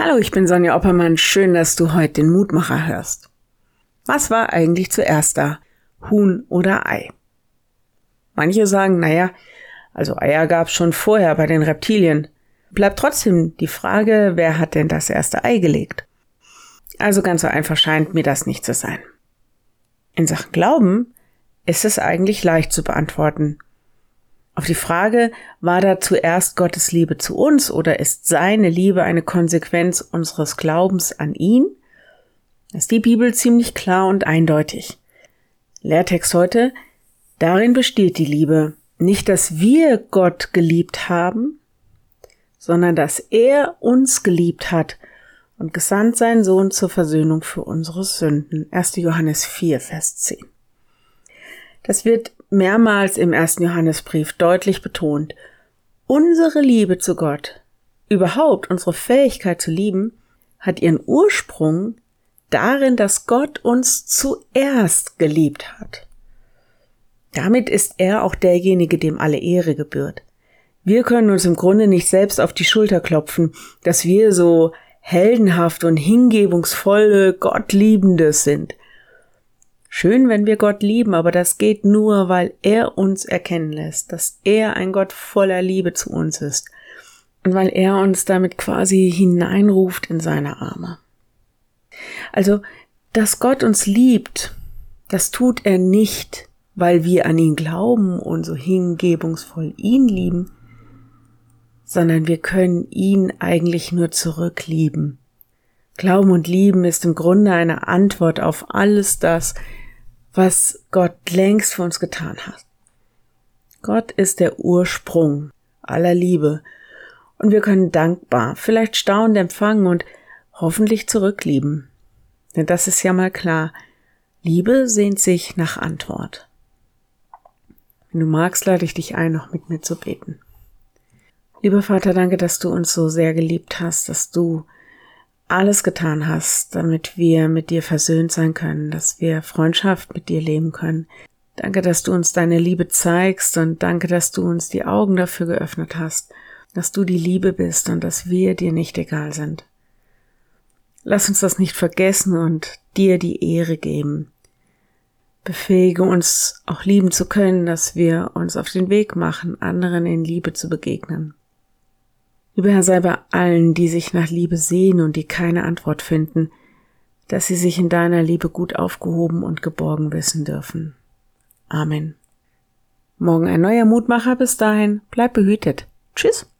Hallo, ich bin Sonja Oppermann. Schön, dass du heute den Mutmacher hörst. Was war eigentlich zuerst da? Huhn oder Ei? Manche sagen, naja, also Eier gab's schon vorher bei den Reptilien. Bleibt trotzdem die Frage, wer hat denn das erste Ei gelegt? Also ganz so einfach scheint mir das nicht zu sein. In Sachen Glauben ist es eigentlich leicht zu beantworten. Auf die Frage, war da zuerst Gottes Liebe zu uns oder ist seine Liebe eine Konsequenz unseres Glaubens an ihn, ist die Bibel ziemlich klar und eindeutig. Lehrtext heute, darin besteht die Liebe, nicht dass wir Gott geliebt haben, sondern dass er uns geliebt hat und gesandt seinen Sohn zur Versöhnung für unsere Sünden. 1. Johannes 4, Vers 10. Das wird mehrmals im ersten Johannesbrief deutlich betont. Unsere Liebe zu Gott, überhaupt unsere Fähigkeit zu lieben, hat ihren Ursprung darin, dass Gott uns zuerst geliebt hat. Damit ist er auch derjenige, dem alle Ehre gebührt. Wir können uns im Grunde nicht selbst auf die Schulter klopfen, dass wir so heldenhaft und hingebungsvolle, Gottliebende sind. Schön, wenn wir Gott lieben, aber das geht nur, weil er uns erkennen lässt, dass er ein Gott voller Liebe zu uns ist und weil er uns damit quasi hineinruft in seine Arme. Also, dass Gott uns liebt, das tut er nicht, weil wir an ihn glauben und so hingebungsvoll ihn lieben, sondern wir können ihn eigentlich nur zurücklieben. Glauben und Lieben ist im Grunde eine Antwort auf alles das, was Gott längst für uns getan hat. Gott ist der Ursprung aller Liebe und wir können dankbar, vielleicht staunend empfangen und hoffentlich zurücklieben. Denn das ist ja mal klar, Liebe sehnt sich nach Antwort. Wenn du magst, lade ich dich ein, noch mit mir zu beten. Lieber Vater, danke, dass du uns so sehr geliebt hast, dass du alles getan hast, damit wir mit dir versöhnt sein können, dass wir Freundschaft mit dir leben können. Danke, dass du uns deine Liebe zeigst und danke, dass du uns die Augen dafür geöffnet hast, dass du die Liebe bist und dass wir dir nicht egal sind. Lass uns das nicht vergessen und dir die Ehre geben. Befähige uns auch lieben zu können, dass wir uns auf den Weg machen, anderen in Liebe zu begegnen. Lieber Herr, sei bei allen, die sich nach Liebe sehen und die keine Antwort finden, dass sie sich in deiner Liebe gut aufgehoben und geborgen wissen dürfen. Amen. Morgen ein neuer Mutmacher. Bis dahin, bleib behütet. Tschüss.